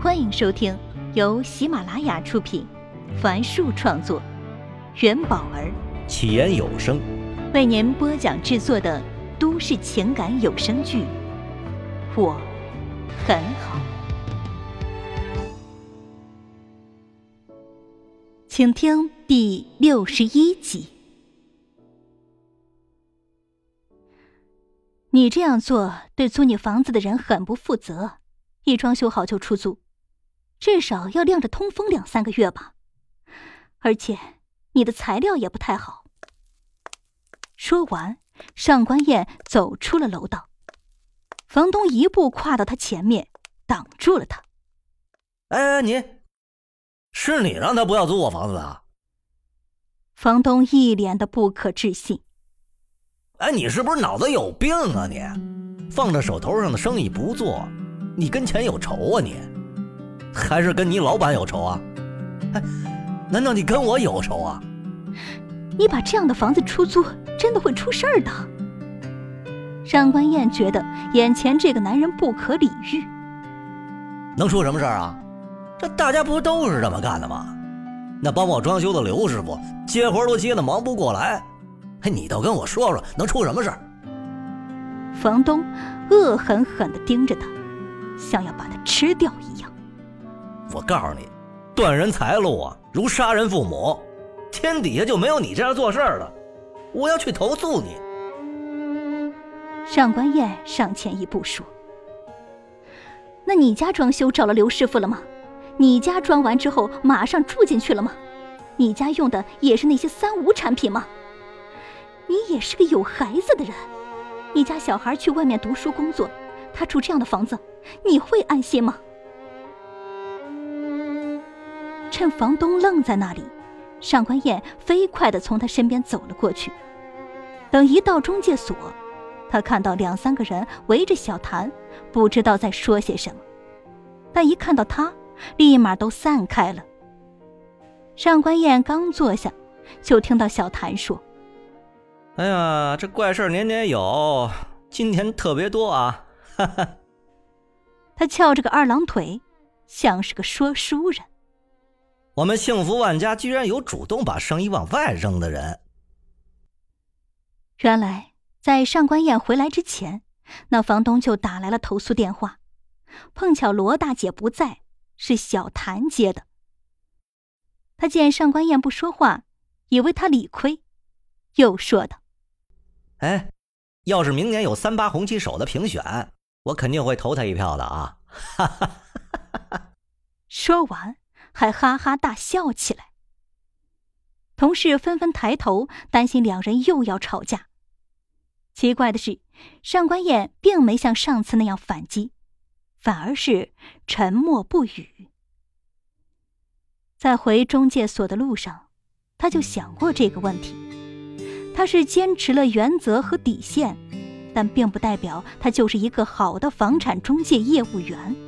欢迎收听由喜马拉雅出品，凡树创作，元宝儿起言有声为您播讲制作的都市情感有声剧《我很好》，请听第六十一集。你这样做对租你房子的人很不负责，一装修好就出租。至少要晾着通风两三个月吧，而且你的材料也不太好。说完，上官燕走出了楼道，房东一步跨到他前面，挡住了他。哎，你，是你让他不要租我房子的？房东一脸的不可置信。哎，你是不是脑子有病啊？你放着手头上的生意不做，你跟钱有仇啊？你？还是跟你老板有仇啊？哎，难道你跟我有仇啊？你把这样的房子出租，真的会出事儿的。上官燕觉得眼前这个男人不可理喻。能出什么事儿啊？这大家不都是这么干的吗？那帮我装修的刘师傅接活都接的忙不过来，哎，你倒跟我说说，能出什么事儿？房东恶狠狠地盯着他，像要把他吃掉一样。我告诉你，断人财路啊，如杀人父母，天底下就没有你这样做事儿的。我要去投诉你。上官燕上前一步说：“那你家装修找了刘师傅了吗？你家装完之后马上住进去了吗？你家用的也是那些三无产品吗？你也是个有孩子的人，你家小孩去外面读书工作，他住这样的房子，你会安心吗？”趁房东愣在那里，上官燕飞快地从他身边走了过去。等一到中介所，他看到两三个人围着小谭，不知道在说些什么。但一看到他，立马都散开了。上官燕刚坐下，就听到小谭说：“哎呀，这怪事年年有，今天特别多啊！”哈哈。他翘着个二郎腿，像是个说书人。我们幸福万家居然有主动把生意往外扔的人。原来，在上官燕回来之前，那房东就打来了投诉电话。碰巧罗大姐不在，是小谭接的。他见上官燕不说话，以为他理亏，又说道：“哎，要是明年有三八红旗手的评选，我肯定会投他一票的啊！”哈哈。说完。还哈哈大笑起来。同事纷纷抬头，担心两人又要吵架。奇怪的是，上官燕并没像上次那样反击，反而是沉默不语。在回中介所的路上，他就想过这个问题。他是坚持了原则和底线，但并不代表他就是一个好的房产中介业务员。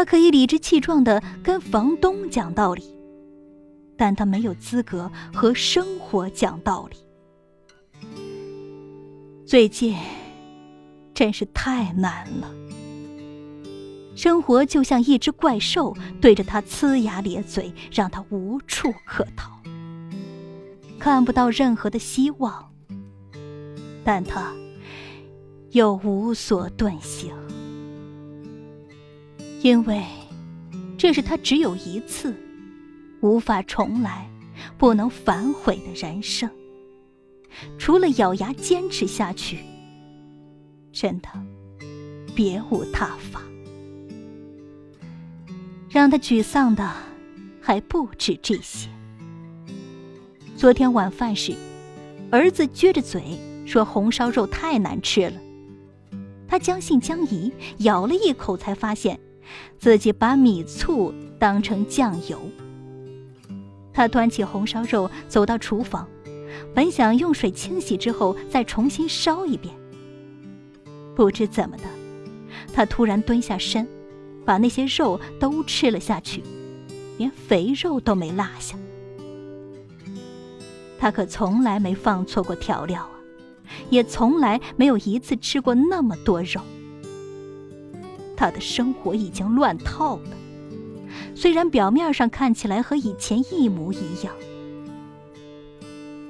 他可以理直气壮的跟房东讲道理，但他没有资格和生活讲道理。最近真是太难了，生活就像一只怪兽对着他呲牙咧嘴，让他无处可逃，看不到任何的希望，但他又无所遁形。因为，这是他只有一次，无法重来、不能反悔的人生。除了咬牙坚持下去，真的别无他法。让他沮丧的还不止这些。昨天晚饭时，儿子撅着嘴说红烧肉太难吃了，他将信将疑，咬了一口，才发现。自己把米醋当成酱油。他端起红烧肉走到厨房，本想用水清洗之后再重新烧一遍。不知怎么的，他突然蹲下身，把那些肉都吃了下去，连肥肉都没落下。他可从来没放错过调料啊，也从来没有一次吃过那么多肉。他的生活已经乱套了。虽然表面上看起来和以前一模一样，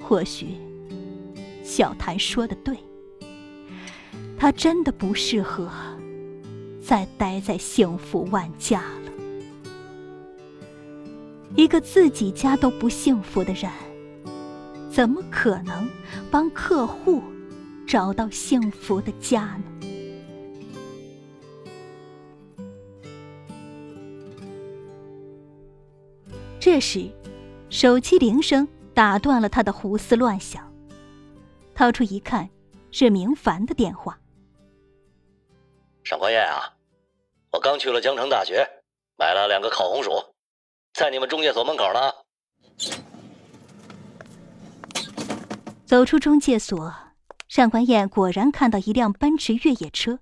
或许小谭说的对，他真的不适合再待在幸福万家了。一个自己家都不幸福的人，怎么可能帮客户找到幸福的家呢？这时，手机铃声打断了他的胡思乱想。掏出一看，是明凡的电话。上官燕啊，我刚去了江城大学，买了两个烤红薯，在你们中介所门口呢。走出中介所，上官燕果然看到一辆奔驰越野车，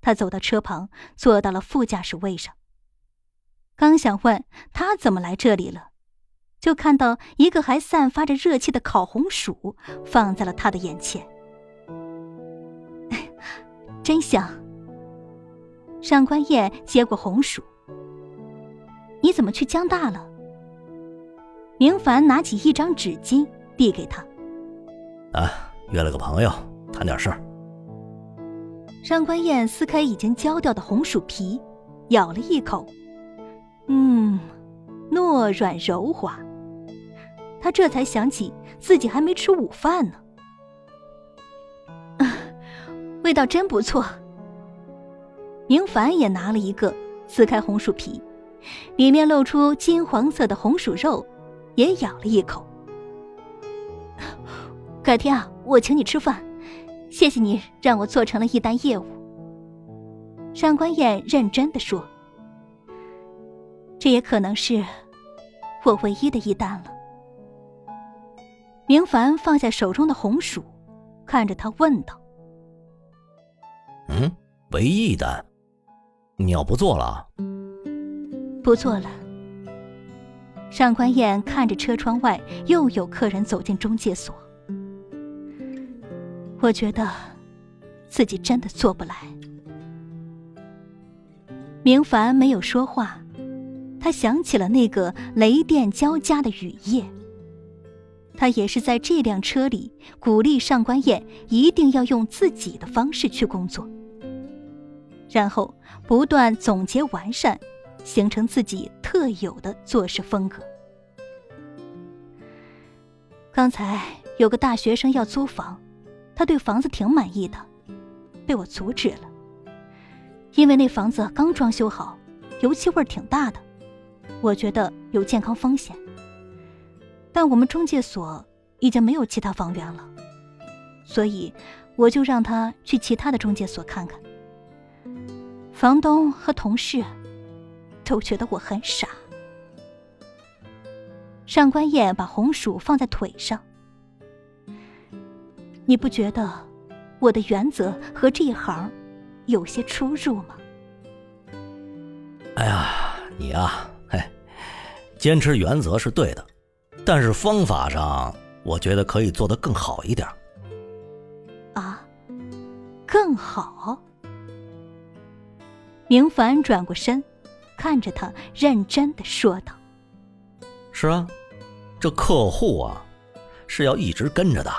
他走到车旁，坐到了副驾驶位上。刚想问他怎么来这里了，就看到一个还散发着热气的烤红薯放在了他的眼前，真香。上官燕接过红薯，你怎么去江大了？明凡拿起一张纸巾递给他，啊，约了个朋友谈点事儿。上官燕撕开已经焦掉的红薯皮，咬了一口。嗯，糯软柔滑。他这才想起自己还没吃午饭呢，味道真不错。明凡也拿了一个，撕开红薯皮，里面露出金黄色的红薯肉，也咬了一口。改天啊，我请你吃饭，谢谢你让我做成了一单业务。上官燕认真的说。这也可能是我唯一的一单了。明凡放下手中的红薯，看着他问道：“嗯，唯一一单，你要不做了？”“不做了。”上官燕看着车窗外又有客人走进中介所，我觉得自己真的做不来。明凡没有说话。他想起了那个雷电交加的雨夜。他也是在这辆车里鼓励上官燕一定要用自己的方式去工作，然后不断总结完善，形成自己特有的做事风格。刚才有个大学生要租房，他对房子挺满意的，被我阻止了，因为那房子刚装修好，油漆味挺大的。我觉得有健康风险，但我们中介所已经没有其他房源了，所以我就让他去其他的中介所看看。房东和同事都觉得我很傻。上官燕把红薯放在腿上，你不觉得我的原则和这一行有些出入吗？哎呀，你啊！坚持原则是对的，但是方法上，我觉得可以做得更好一点。啊，更好？明凡转过身，看着他，认真的说道：“是啊，这客户啊，是要一直跟着的。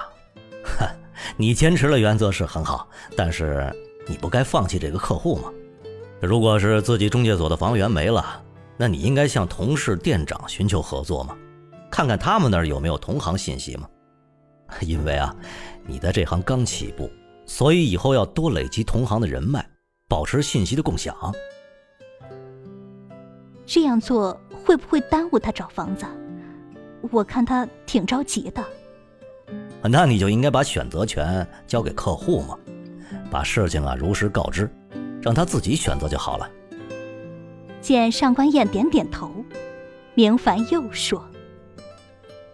哼，你坚持了原则是很好，但是你不该放弃这个客户吗？如果是自己中介所的房源没了。”那你应该向同事、店长寻求合作嘛？看看他们那儿有没有同行信息嘛？因为啊，你在这行刚起步，所以以后要多累积同行的人脉，保持信息的共享。这样做会不会耽误他找房子？我看他挺着急的。那你就应该把选择权交给客户嘛，把事情啊如实告知，让他自己选择就好了。见上官燕点点头，明凡又说：“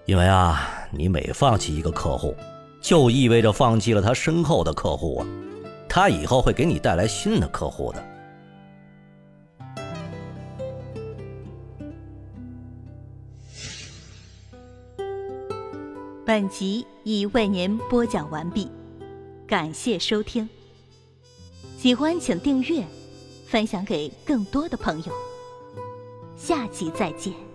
因为啊，你每放弃一个客户，就意味着放弃了他身后的客户啊，他以后会给你带来新的客户的。”本集已为您播讲完毕，感谢收听。喜欢请订阅。分享给更多的朋友。下集再见。